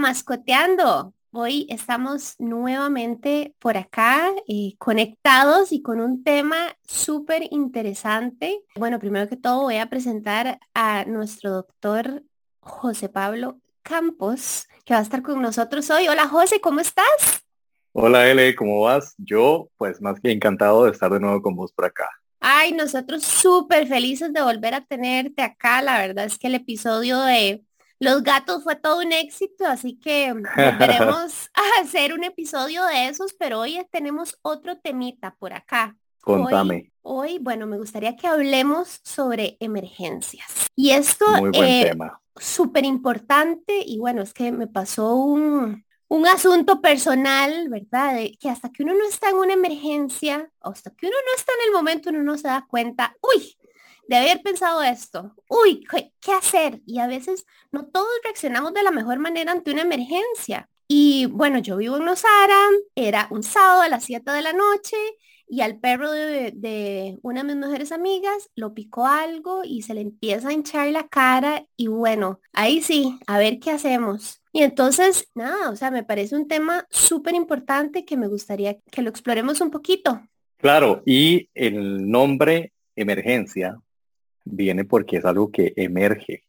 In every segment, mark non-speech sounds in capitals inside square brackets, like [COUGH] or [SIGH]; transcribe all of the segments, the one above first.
mascoteando. Hoy estamos nuevamente por acá eh, conectados y con un tema súper interesante. Bueno, primero que todo voy a presentar a nuestro doctor José Pablo Campos, que va a estar con nosotros hoy. Hola José, ¿cómo estás? Hola L, ¿cómo vas? Yo, pues más que encantado de estar de nuevo con vos por acá. Ay, nosotros súper felices de volver a tenerte acá. La verdad es que el episodio de los gatos fue todo un éxito, así que volveremos [LAUGHS] a hacer un episodio de esos, pero hoy tenemos otro temita por acá. Contame. Hoy, bueno, me gustaría que hablemos sobre emergencias. Y esto es súper importante y bueno, es que me pasó un, un asunto personal, ¿verdad? De que hasta que uno no está en una emergencia, hasta que uno no está en el momento, uno no se da cuenta, uy, de haber pensado esto, uy, ¿qué, hacer? Y a veces no todos reaccionamos de la mejor manera ante una emergencia. Y bueno, yo vivo en Nosara, era un sábado a las 7 de la noche y al perro de, una de mis mujeres amigas lo picó algo y se le empieza a hinchar la cara y bueno, ahí sí, a ver qué hacemos. Y entonces, nada, o sea, me parece un tema súper importante que me gustaría que lo exploremos un poquito. Claro, y el nombre emergencia viene porque es algo que emerge.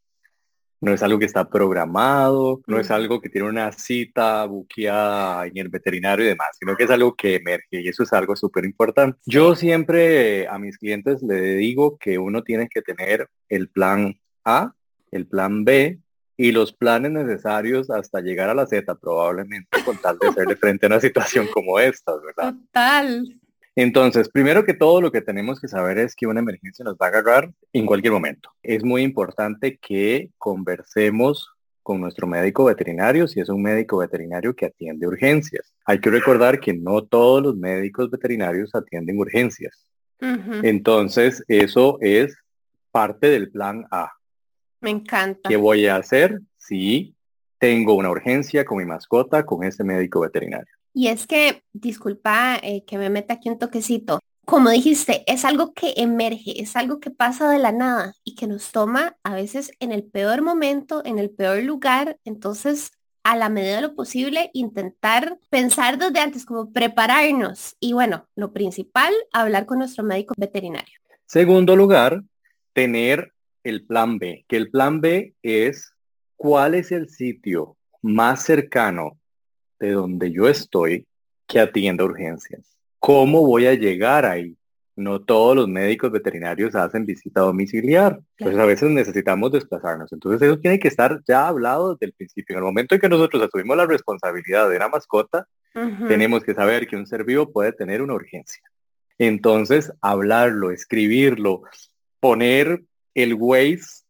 No es algo que está programado, no es algo que tiene una cita buqueada en el veterinario y demás, sino que es algo que emerge y eso es algo súper importante. Yo siempre a mis clientes le digo que uno tiene que tener el plan A, el plan B y los planes necesarios hasta llegar a la Z probablemente con tal de hacerle frente a una situación como esta, ¿verdad? Total. Entonces, primero que todo, lo que tenemos que saber es que una emergencia nos va a agarrar en cualquier momento. Es muy importante que conversemos con nuestro médico veterinario si es un médico veterinario que atiende urgencias. Hay que recordar que no todos los médicos veterinarios atienden urgencias. Entonces, eso es parte del plan A. Me encanta. ¿Qué voy a hacer si tengo una urgencia con mi mascota con ese médico veterinario? Y es que, disculpa eh, que me meta aquí un toquecito, como dijiste, es algo que emerge, es algo que pasa de la nada y que nos toma a veces en el peor momento, en el peor lugar. Entonces, a la medida de lo posible, intentar pensar desde antes, como prepararnos. Y bueno, lo principal, hablar con nuestro médico veterinario. Segundo lugar, tener el plan B, que el plan B es cuál es el sitio más cercano de donde yo estoy que atienda urgencias. ¿Cómo voy a llegar ahí? No todos los médicos veterinarios hacen visita domiciliar. Pues a veces necesitamos desplazarnos. Entonces eso tiene que estar ya hablado desde el principio. En el momento en que nosotros asumimos la responsabilidad de una mascota, tenemos que saber que un ser vivo puede tener una urgencia. Entonces, hablarlo, escribirlo, poner el Waze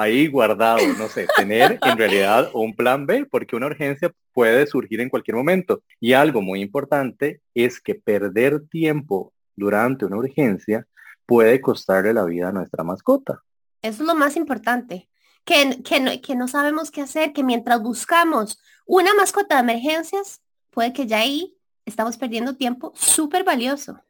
ahí guardado, no sé, tener en realidad un plan B, porque una urgencia puede surgir en cualquier momento. Y algo muy importante es que perder tiempo durante una urgencia puede costarle la vida a nuestra mascota. Eso es lo más importante, que, que, que no sabemos qué hacer, que mientras buscamos una mascota de emergencias, puede que ya ahí estamos perdiendo tiempo súper valioso.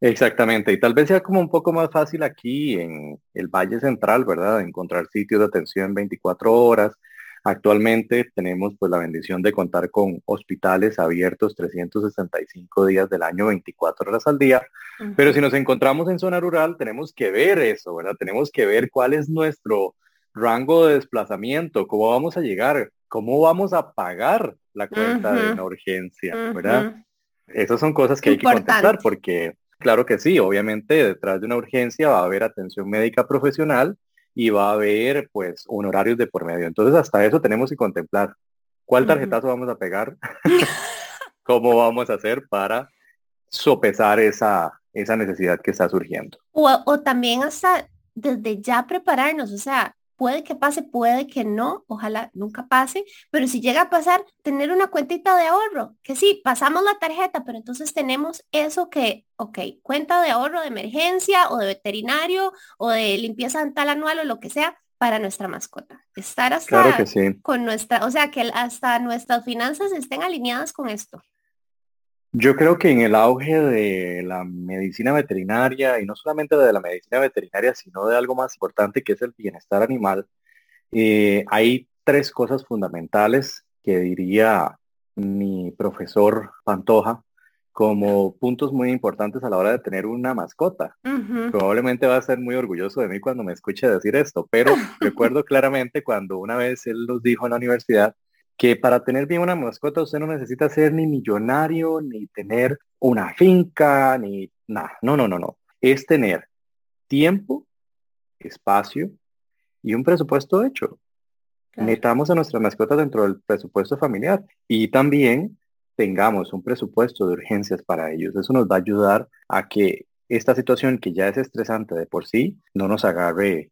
Exactamente, y tal vez sea como un poco más fácil aquí en el Valle Central, ¿verdad? Encontrar sitios de atención 24 horas. Actualmente tenemos pues la bendición de contar con hospitales abiertos 365 días del año, 24 horas al día. Pero si nos encontramos en zona rural, tenemos que ver eso, ¿verdad? Tenemos que ver cuál es nuestro rango de desplazamiento, cómo vamos a llegar, cómo vamos a pagar la cuenta de una urgencia, ¿verdad? Esas son cosas que hay que contestar porque Claro que sí, obviamente detrás de una urgencia va a haber atención médica profesional y va a haber pues honorarios de por medio. Entonces hasta eso tenemos que contemplar. ¿Cuál tarjetazo vamos a pegar? [LAUGHS] ¿Cómo vamos a hacer para sopesar esa, esa necesidad que está surgiendo? O, o también hasta desde ya prepararnos, o sea, Puede que pase, puede que no, ojalá nunca pase, pero si llega a pasar, tener una cuentita de ahorro, que sí, pasamos la tarjeta, pero entonces tenemos eso que, ok, cuenta de ahorro de emergencia o de veterinario o de limpieza dental anual o lo que sea para nuestra mascota. Estar hasta con nuestra, o sea, que hasta nuestras finanzas estén alineadas con esto. Yo creo que en el auge de la medicina veterinaria, y no solamente de la medicina veterinaria, sino de algo más importante que es el bienestar animal, eh, hay tres cosas fundamentales que diría mi profesor Pantoja como puntos muy importantes a la hora de tener una mascota. Probablemente va a ser muy orgulloso de mí cuando me escuche decir esto, pero [LAUGHS] recuerdo claramente cuando una vez él nos dijo en la universidad que para tener bien una mascota usted no necesita ser ni millonario, ni tener una finca, ni nada. No, no, no, no. Es tener tiempo, espacio y un presupuesto hecho. Metamos a nuestras mascotas dentro del presupuesto familiar y también tengamos un presupuesto de urgencias para ellos. Eso nos va a ayudar a que esta situación que ya es estresante de por sí no nos agarre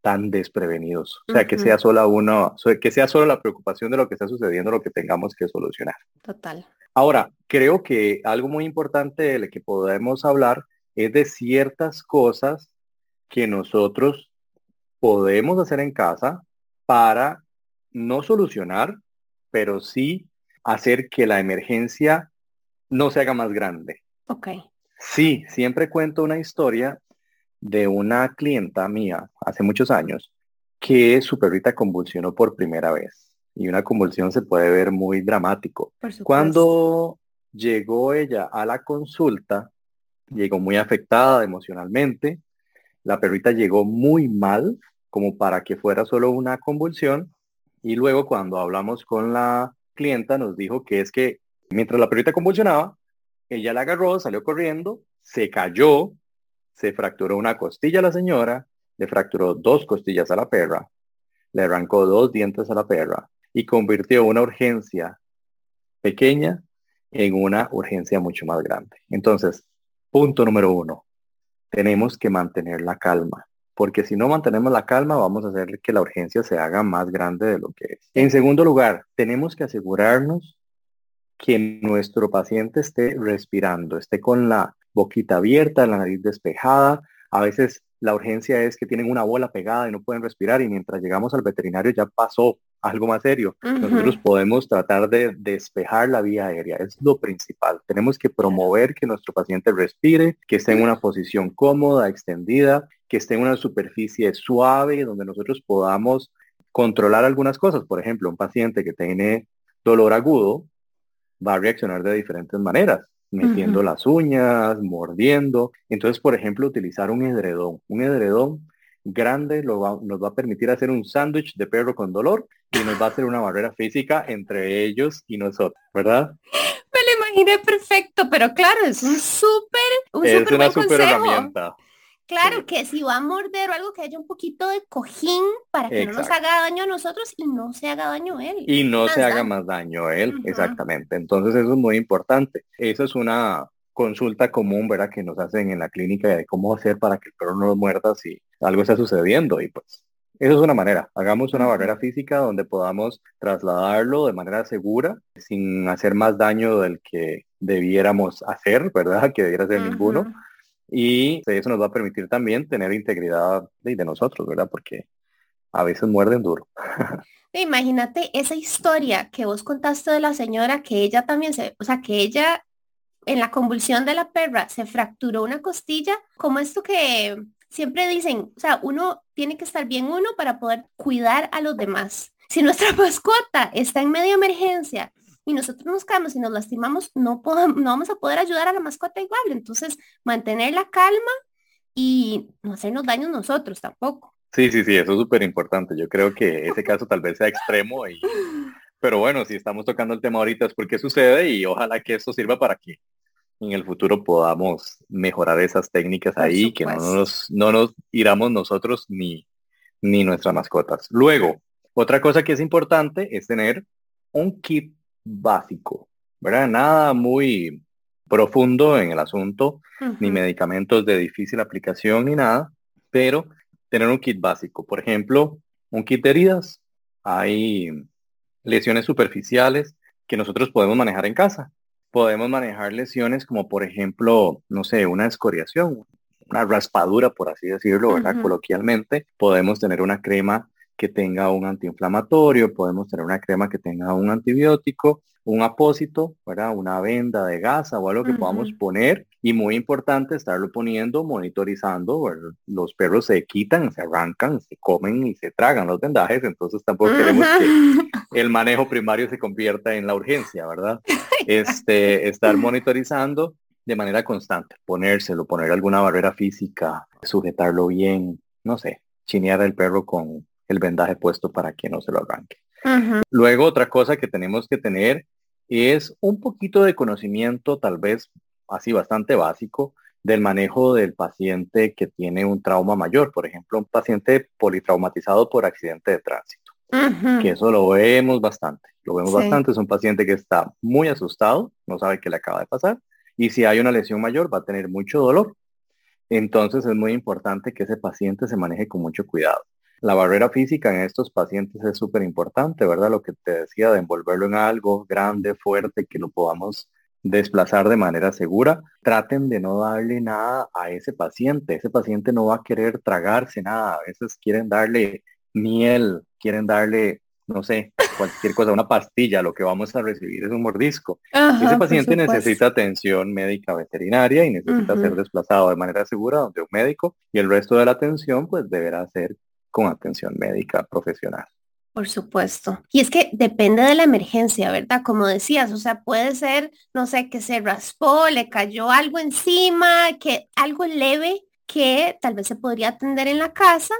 tan desprevenidos. O sea, que sea solo uno, que sea solo la preocupación de lo que está sucediendo lo que tengamos que solucionar. Total. Ahora, creo que algo muy importante de que podemos hablar es de ciertas cosas que nosotros podemos hacer en casa para no solucionar, pero sí hacer que la emergencia no se haga más grande. Ok. Sí, siempre cuento una historia de una clienta mía hace muchos años que su perrita convulsionó por primera vez. Y una convulsión se puede ver muy dramático. Cuando llegó ella a la consulta, llegó muy afectada emocionalmente. La perrita llegó muy mal, como para que fuera solo una convulsión. Y luego cuando hablamos con la clienta nos dijo que es que mientras la perrita convulsionaba, ella la agarró, salió corriendo, se cayó, se fracturó una costilla a la señora, le fracturó dos costillas a la perra, le arrancó dos dientes a la perra y convirtió una urgencia pequeña en una urgencia mucho más grande. Entonces, punto número uno, tenemos que mantener la calma, porque si no mantenemos la calma vamos a hacer que la urgencia se haga más grande de lo que es. En segundo lugar, tenemos que asegurarnos que nuestro paciente esté respirando, esté con la boquita abierta, la nariz despejada. A veces la urgencia es que tienen una bola pegada y no pueden respirar y mientras llegamos al veterinario ya pasó algo más serio. Nosotros podemos tratar de despejar la vía aérea, es lo principal. Tenemos que promover que nuestro paciente respire, que esté en una posición cómoda, extendida, que esté en una superficie suave donde nosotros podamos controlar algunas cosas. Por ejemplo, un paciente que tiene dolor agudo va a reaccionar de diferentes maneras metiendo las uñas, mordiendo. Entonces, por ejemplo, utilizar un edredón. Un edredón grande lo nos va a permitir hacer un sándwich de perro con dolor y nos va a hacer una barrera física entre ellos y nosotros, ¿verdad? Me lo imaginé perfecto, pero claro, es un súper, un es una herramienta. Claro que si va a morder o algo que haya un poquito de cojín para que no nos haga daño a nosotros y no se haga daño a él. Y no se haga más daño a él, exactamente. Entonces eso es muy importante. Eso es una consulta común, ¿verdad? Que nos hacen en la clínica de cómo hacer para que el perro no nos muerda si algo está sucediendo. Y pues eso es una manera. Hagamos una barrera física donde podamos trasladarlo de manera segura, sin hacer más daño del que debiéramos hacer, ¿verdad? [LAUGHS] Que debiera ser ninguno y eso nos va a permitir también tener integridad de, nosotros, ¿verdad? Porque a veces muerden duro. [LAUGHS] Imagínate esa historia que vos contaste de la señora, que ella también se, o sea, que ella en la convulsión de la perra se fracturó una costilla, como esto que siempre dicen, o sea, uno tiene que estar bien uno para poder cuidar a los demás. Si nuestra [LAUGHS] mascota está en medio emergencia y nosotros nos caemos y nos lastimamos, no, podemos, no vamos a poder ayudar a la mascota igual. Entonces, mantener la calma y no hacernos daños nosotros tampoco. Sí, sí, sí, eso es súper importante. Yo creo que ese caso tal vez sea extremo y... Pero bueno, si estamos tocando el tema ahorita es porque sucede y ojalá que esto sirva para que en el futuro podamos mejorar esas técnicas ahí, que no nos, no nos iramos nosotros ni, ni nuestras mascotas. Luego, otra cosa que es importante es tener un kit básico, ¿verdad? Nada muy profundo en el asunto, ni medicamentos de difícil aplicación ni nada, pero tener un kit básico. Por ejemplo, un kit de heridas. Hay lesiones superficiales que nosotros podemos manejar en casa. Podemos manejar lesiones como por ejemplo, no sé, una escoriación, una raspadura, por así decirlo, ¿verdad? Coloquialmente. Podemos tener una crema que tenga un antiinflamatorio, podemos tener una crema que tenga un antibiótico, un apósito, ¿verdad? Una venda de gasa o algo que podamos poner Y muy importante estarlo poniendo, monitorizando. Los perros se quitan, se arrancan, se comen y se tragan los vendajes, entonces tampoco queremos que el manejo primario se convierta en la urgencia, ¿verdad? [LAUGHS] Este, estar monitorizando de manera constante, ponérselo, poner alguna barrera física, sujetarlo bien, no sé, chinear al perro con el vendaje puesto para que no se lo arranque. Luego, otra cosa que tenemos que tener es un poquito de conocimiento, tal vez así bastante básico, del manejo del paciente que tiene un trauma mayor, por ejemplo, un paciente politraumatizado por accidente de tránsito, que eso lo vemos bastante, lo vemos bastante, es un paciente que está muy asustado, no sabe qué le acaba de pasar, y si hay una lesión mayor va a tener mucho dolor. Entonces es muy importante que ese paciente se maneje con mucho cuidado. La barrera física en estos pacientes es súper importante, ¿verdad? Lo que te decía de envolverlo en algo grande, fuerte, que lo podamos desplazar de manera segura. Traten de no darle nada a ese paciente. Ese paciente no va a querer tragarse nada. A veces quieren darle miel, quieren darle, no sé, cualquier cosa, una pastilla. Lo que vamos a recibir es un mordisco. ese paciente necesita atención médica veterinaria y necesita ser desplazado de manera segura donde un médico y el resto de la atención pues deberá ser con atención médica profesional. Por supuesto. Y es que depende de la emergencia, ¿verdad? Como decías, o sea, puede ser, no sé, que se raspó, le cayó algo encima, que algo leve que tal vez se podría atender en la casa,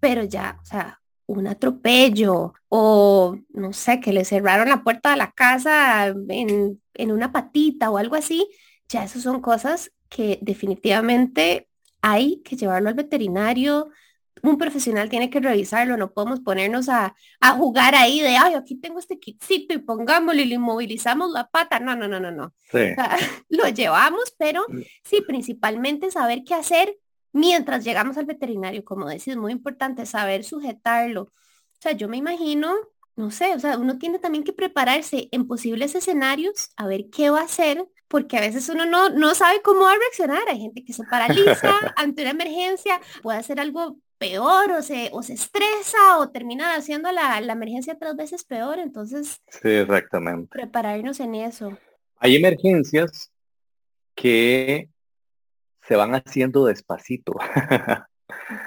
pero ya, o sea, un atropello o no sé, que le cerraron la puerta de la casa en, en una patita o algo así, ya esas son cosas que definitivamente hay que llevarlo al veterinario, un profesional tiene que revisarlo, no podemos ponernos a, jugar ahí de, ay, aquí tengo este kitcito y pongámoslo y le inmovilizamos la pata. No, no, no, no, no. [LAUGHS] lo llevamos, pero mm. sí, principalmente saber qué hacer mientras llegamos al veterinario. Como decís, es muy importante saber sujetarlo. O sea, yo me imagino, no sé, o sea, uno tiene también que prepararse en posibles escenarios a ver qué va a hacer porque a veces uno no, no sabe cómo va a reaccionar. Hay gente que se paraliza [LAUGHS] ante una emergencia, puede hacer algo peor o se, o se estresa o termina haciendo la, la emergencia tres veces peor. Entonces, sí, exactamente. Prepararnos en eso. Hay emergencias que se van haciendo despacito. [LAUGHS]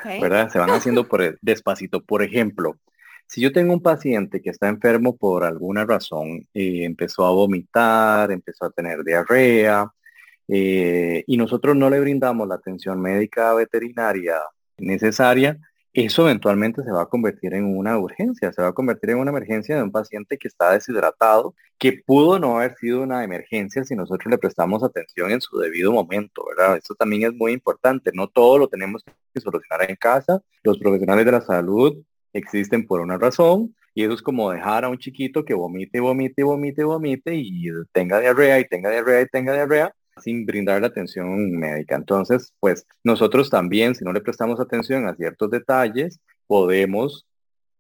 ¿Verdad? Se van haciendo por despacito. Por ejemplo, si yo tengo un paciente que está enfermo por alguna razón, y empezó a vomitar, empezó a tener diarrea, eh, y nosotros no le brindamos la atención médica veterinaria necesaria, eso eventualmente se va a convertir en una urgencia, se va a convertir en una emergencia de un paciente que está deshidratado, que pudo no haber sido una emergencia si nosotros le prestamos atención en su debido momento, ¿verdad? Eso también es muy importante, no todo lo tenemos que solucionar en casa, los profesionales de la salud existen por una razón, y eso es como dejar a un chiquito que vomite, vomite, vomite, vomite y tenga diarrea y tenga diarrea y tenga diarrea sin brindar la atención médica. Entonces, pues nosotros también, si no le prestamos atención a ciertos detalles, podemos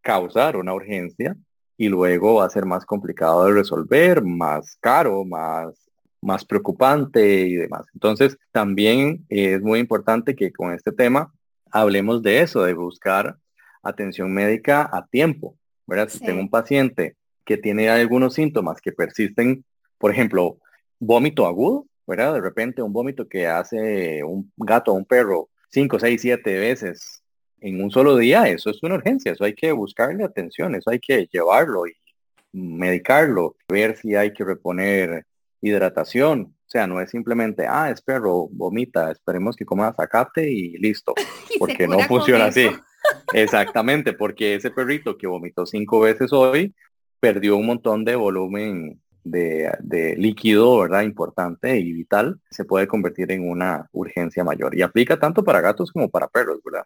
causar una urgencia y luego va a ser más complicado de resolver, más caro, más, más preocupante y demás. Entonces, también es muy importante que con este tema hablemos de eso, de buscar atención médica a tiempo, ¿verdad? Si tengo un paciente que tiene algunos síntomas que persisten, por ejemplo, vómito agudo, ¿verdad? De repente un vómito que hace un gato o un perro cinco, seis, siete veces en un solo día, eso es una urgencia, eso hay que buscarle atención, eso hay que llevarlo y medicarlo, ver si hay que reponer hidratación. O sea, no es simplemente, ah, es perro, vomita, esperemos que coma zacate y listo, [LAUGHS] porque no funciona así. [LAUGHS] Exactamente, porque ese perrito que vomitó cinco veces hoy perdió un montón de volumen de, líquido, ¿verdad? Importante y vital, se puede convertir en una urgencia mayor. Y aplica tanto para gatos como para perros, ¿verdad?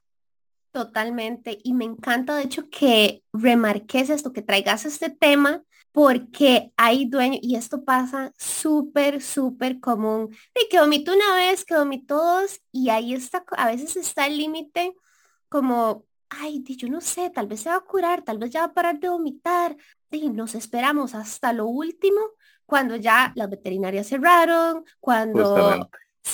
Totalmente. Y me encanta, de hecho, que remarques esto, que traigas este tema, porque hay dueños, y esto pasa súper, súper común, de que vomito una vez, que vomito dos, y ahí está, a veces está el límite como, ay, yo no sé, tal vez se va a curar, tal vez ya va a parar de vomitar, y nos esperamos hasta lo último, cuando ya las veterinarias cerraron, cuando,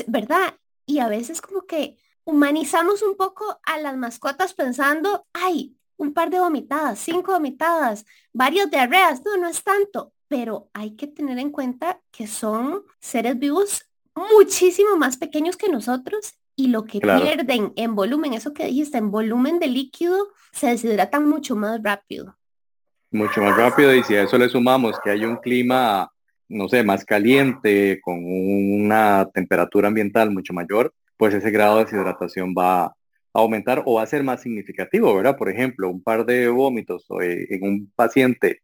¿verdad? Y a veces como que humanizamos un poco a las mascotas pensando, ay, un par de vomitadas, cinco vomitadas, varios diarreas, no, no es tanto, pero hay que tener en cuenta que son seres vivos muchísimo más pequeños que nosotros y lo que pierden en volumen, eso que dijiste, en volumen de líquido, se deshidratan mucho más rápido. Mucho más rápido y si a eso le sumamos que hay un clima, no sé, más caliente, con una temperatura ambiental mucho mayor, pues ese grado de deshidratación va a aumentar o va a ser más significativo, ¿verdad? Por ejemplo, un par de vómitos eh, en un paciente,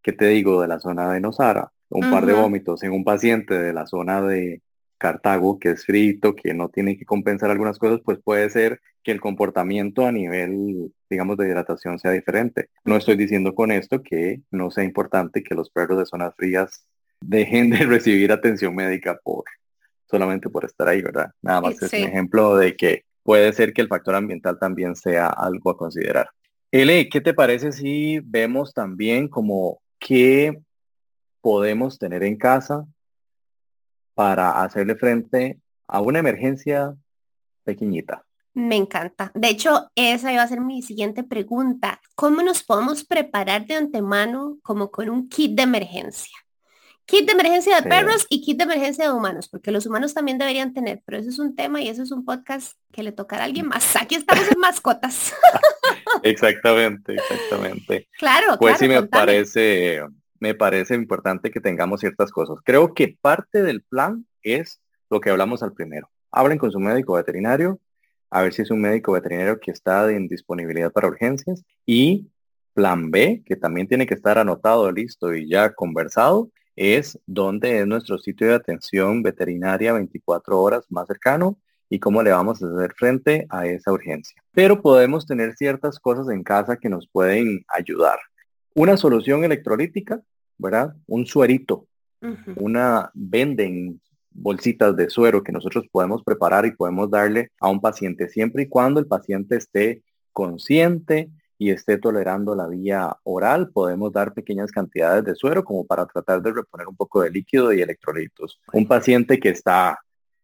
que te digo, de la zona de Nosara, un par de vómitos en un paciente de la zona de Cartago, que es frito, que no tiene que compensar algunas cosas, pues puede ser que el comportamiento a nivel, digamos, de hidratación sea diferente. No estoy diciendo con esto que no sea importante que los perros de zonas frías dejen de [LAUGHS] recibir atención médica por solamente por estar ahí, ¿verdad? Nada más es un ejemplo de que puede ser que el factor ambiental también sea algo a considerar. L, ¿qué te parece si vemos también como qué podemos tener en casa para hacerle frente a una emergencia pequeñita. Me encanta. De hecho, esa iba a ser mi siguiente pregunta. ¿Cómo nos podemos preparar de antemano como con un kit de emergencia? Kit de emergencia de perros y kit de emergencia de humanos, porque los humanos también deberían tener, pero eso es un tema y eso es un podcast que le tocará a alguien más. Aquí estamos en mascotas. [LAUGHS] exactamente, exactamente. Claro, pues sí me parece me parece importante que tengamos ciertas cosas. Creo que parte del plan es lo que hablamos al primero. Hablen con su médico veterinario, a ver si es un médico veterinario que está en disponibilidad para urgencias. Y plan B, que también tiene que estar anotado, listo y ya conversado, es dónde es nuestro sitio de atención veterinaria 24 horas más cercano y cómo le vamos a hacer frente a esa urgencia. Pero podemos tener ciertas cosas en casa que nos pueden ayudar. Una solución electrolítica, ¿verdad? Un suerito, una venden bolsitas de suero que nosotros podemos preparar y podemos darle a un paciente siempre y cuando el paciente esté consciente y esté tolerando la vía oral, podemos dar pequeñas cantidades de suero como para tratar de reponer un poco de líquido y electrolitos. Un paciente que está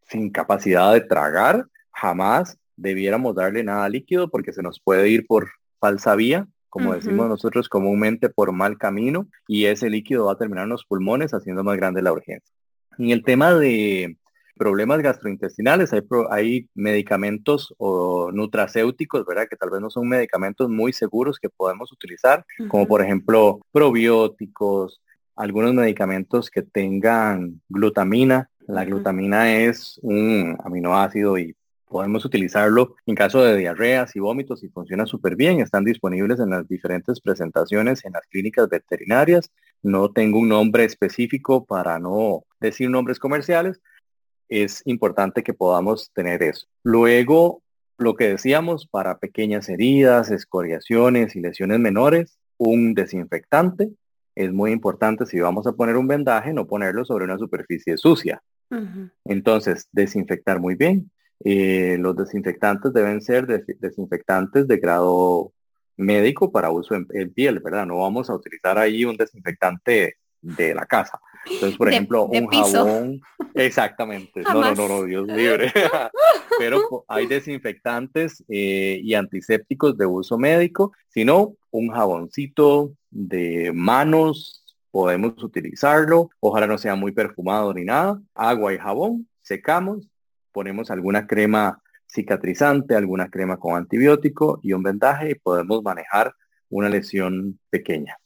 sin capacidad de tragar, jamás debiéramos darle nada líquido porque se nos puede ir por falsa vía como decimos nosotros comúnmente, por mal camino y ese líquido va a terminar en los pulmones haciendo más grande la urgencia. En el tema de problemas gastrointestinales, hay, hay medicamentos o nutracéuticos, ¿verdad? Que tal vez no son medicamentos muy seguros que podemos utilizar, como por ejemplo probióticos, algunos medicamentos que tengan glutamina. La glutamina es un aminoácido y Podemos utilizarlo en caso de diarreas y vómitos y funciona súper bien. Están disponibles en las diferentes presentaciones en las clínicas veterinarias. No tengo un nombre específico para no decir nombres comerciales. Es importante que podamos tener eso. Luego, lo que decíamos, para pequeñas heridas, escoriaciones y lesiones menores, un desinfectante. Es muy importante si vamos a poner un vendaje, no ponerlo sobre una superficie sucia. Entonces, desinfectar muy bien. Eh, los desinfectantes deben ser desinfectantes de grado médico para uso en, piel, ¿verdad? No vamos a utilizar ahí un desinfectante de la casa. Entonces, por ejemplo, un jabón. Exactamente. No, no, no, no, Dios libre. [LAUGHS] Pero hay desinfectantes eh, y antisépticos de uso médico, sino un jaboncito de manos podemos utilizarlo. Ojalá no sea muy perfumado ni nada. Agua y jabón, secamos ponemos alguna crema cicatrizante, alguna crema con antibiótico y un vendaje y podemos manejar una lesión pequeña.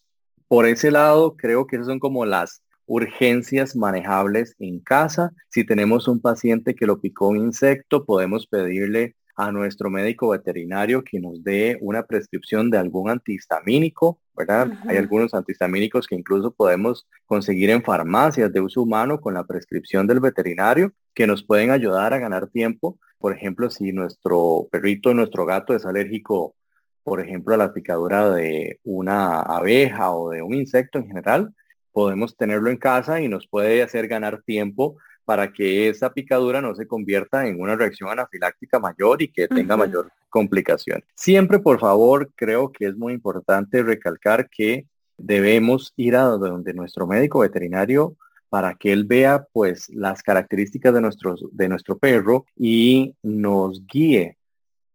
Por ese lado, creo que esas son como las urgencias manejables en casa. Si tenemos un paciente que lo picó un insecto, podemos pedirle a nuestro médico veterinario que nos dé una prescripción de algún antihistamínico, ¿verdad? Hay algunos antihistamínicos que incluso podemos conseguir en farmacias de uso humano con la prescripción del veterinario que nos pueden ayudar a ganar tiempo. Por ejemplo, si nuestro perrito, nuestro gato es alérgico, por ejemplo, a la picadura de una abeja o de un insecto en general, podemos tenerlo en casa y nos puede hacer ganar tiempo para que esa picadura no se convierta en una reacción anafiláctica mayor y que tenga mayor complicación. Siempre, por favor, creo que es muy importante recalcar que debemos ir a donde nuestro médico veterinario para que él vea pues las características de, nuestros, de nuestro perro y nos guíe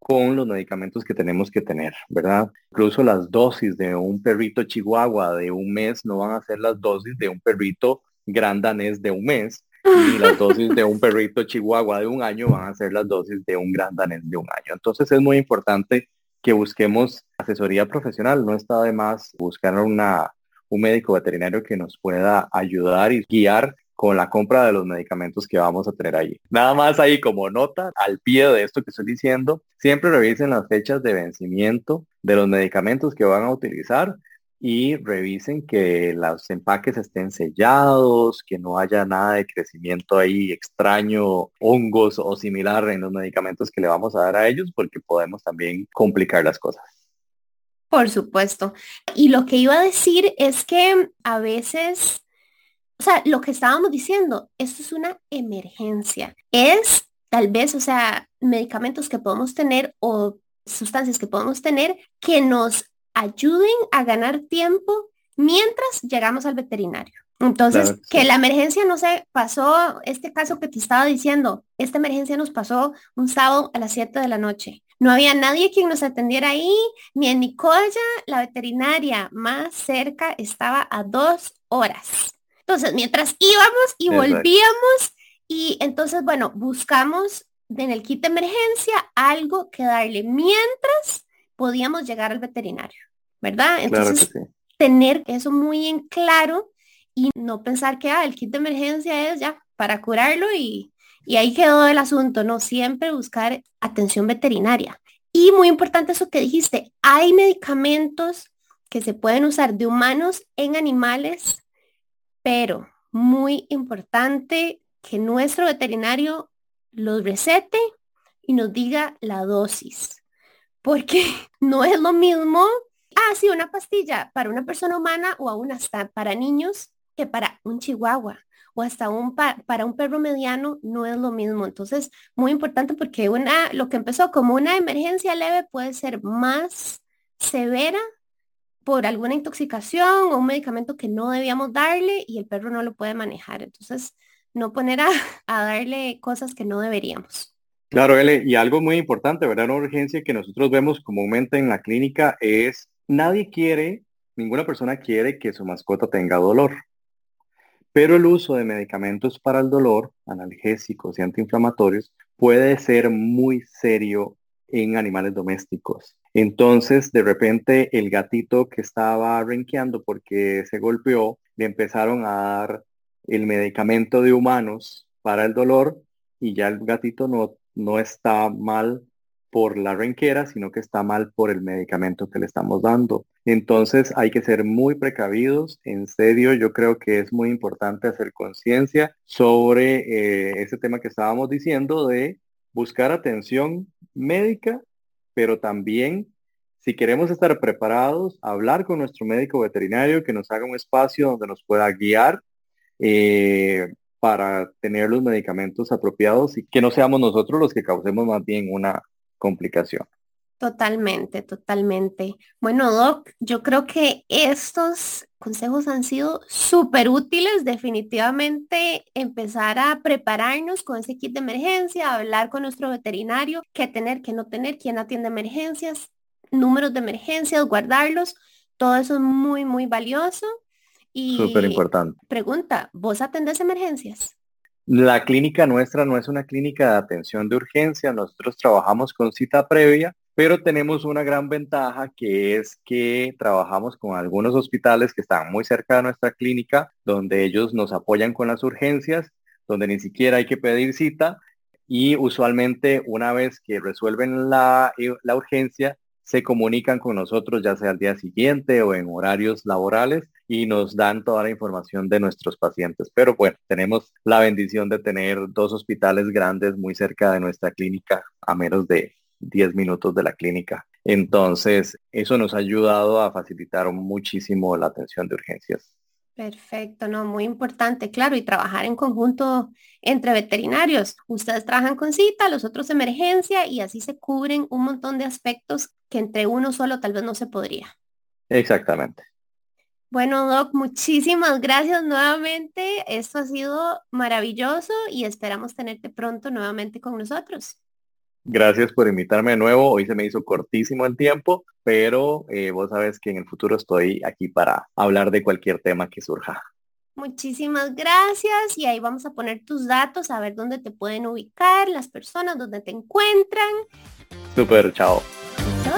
con los medicamentos que tenemos que tener, ¿verdad? Incluso las dosis de un perrito chihuahua de un mes no van a ser las dosis de un perrito gran danés de un mes y las dosis de un perrito chihuahua de un año van a ser las dosis de un gran danés de un año. Entonces es muy importante que busquemos asesoría profesional. No está de más buscar una, un médico veterinario que nos pueda ayudar y guiar con la compra de los medicamentos que vamos a tener ahí. Nada más ahí como nota al pie de esto que estoy diciendo, siempre revisen las fechas de vencimiento de los medicamentos que van a utilizar y revisen que los empaques estén sellados, que no haya nada de crecimiento ahí extraño, hongos o similar en los medicamentos que le vamos a dar a ellos, porque podemos también complicar las cosas. Por supuesto. Y lo que iba a decir es que a veces, o sea, lo que estábamos diciendo, esto es una emergencia. Es tal vez, o sea, medicamentos que podemos tener o sustancias que podemos tener que nos ayuden a ganar tiempo mientras llegamos al veterinario. Entonces, que la emergencia no se pasó, este caso que te estaba diciendo, esta emergencia nos pasó un sábado a las 7 de la noche. No había nadie quien nos atendiera ahí, ni en Nicoya, la veterinaria más cerca estaba a dos horas. Entonces, mientras íbamos y volvíamos, y entonces, bueno, buscamos en el kit de emergencia algo que darle mientras podíamos llegar al veterinario, ¿verdad? Entonces, tener eso muy en claro y no pensar que ah, el kit de emergencia es ya para curarlo y, y ahí quedó el asunto, no siempre buscar atención veterinaria. Y muy importante eso que dijiste, hay medicamentos que se pueden usar de humanos en animales, pero muy importante que nuestro veterinario los recete y nos diga la dosis porque [LAUGHS] no es lo mismo, ah, una pastilla para una persona humana o aún hasta para niños que para un chihuahua o hasta un para un perro mediano no es lo mismo. Entonces, muy importante porque una, lo que empezó como una emergencia leve puede ser más severa por alguna intoxicación o un medicamento que no debíamos darle y el perro no lo puede manejar. Entonces, no poner a [LAUGHS] darle cosas que no deberíamos. Claro, L, y algo muy importante, ¿verdad? Una urgencia que nosotros vemos comúnmente en la clínica es, nadie quiere, ninguna persona quiere que su mascota tenga dolor. Pero el uso de medicamentos para el dolor, analgésicos y antiinflamatorios, puede ser muy serio en animales domésticos. Entonces, de repente, el gatito que estaba renqueando porque se golpeó, le empezaron a dar el medicamento de humanos para el dolor y ya el gatito no no está mal por la renquera, sino que está mal por el medicamento que le estamos dando. Entonces hay que ser muy precavidos. En serio, yo creo que es muy importante hacer conciencia sobre eh, ese tema que estábamos diciendo de buscar atención médica, pero también si queremos estar preparados, hablar con nuestro médico veterinario que nos haga un espacio donde nos pueda guiar eh, para tener los medicamentos apropiados y que no seamos nosotros los que causemos más bien una complicación. Totalmente, totalmente. Bueno, Doc, yo creo que estos consejos han sido súper útiles. Definitivamente empezar a prepararnos con ese kit de emergencia, hablar con nuestro veterinario, qué tener, qué no tener, quién atiende emergencias, números de emergencias, guardarlos. Todo eso es muy, muy valioso. Y Súper importante. Pregunta, ¿vos atendés emergencias? La clínica nuestra no es una clínica de atención de urgencia, nosotros trabajamos con cita previa, pero tenemos una gran ventaja que es que trabajamos con algunos hospitales que están muy cerca de nuestra clínica, donde ellos nos apoyan con las urgencias, donde ni siquiera hay que pedir cita y usualmente una vez que resuelven la, eh, la urgencia, se comunican con nosotros ya sea al día siguiente o en horarios laborales y nos dan toda la información de nuestros pacientes. Pero bueno, tenemos la bendición de tener dos hospitales grandes muy cerca de nuestra clínica, a menos de 10 minutos de la clínica. Entonces, eso nos ha ayudado a facilitar muchísimo la atención de urgencias. Perfecto, no, muy importante, claro, y trabajar en conjunto entre veterinarios. Ustedes trabajan con cita, los otros emergencia y así se cubren un montón de aspectos que entre uno solo tal vez no se podría. Exactamente. Bueno, Doc, muchísimas gracias nuevamente. Esto ha sido maravilloso y esperamos tenerte pronto nuevamente con nosotros. Gracias por invitarme de nuevo. Hoy se me hizo cortísimo el tiempo, pero eh, vos sabes que en el futuro estoy aquí para hablar de cualquier tema que surja. Muchísimas gracias y ahí vamos a poner tus datos, a ver dónde te pueden ubicar, las personas, dónde te encuentran. Super, chao. Chao.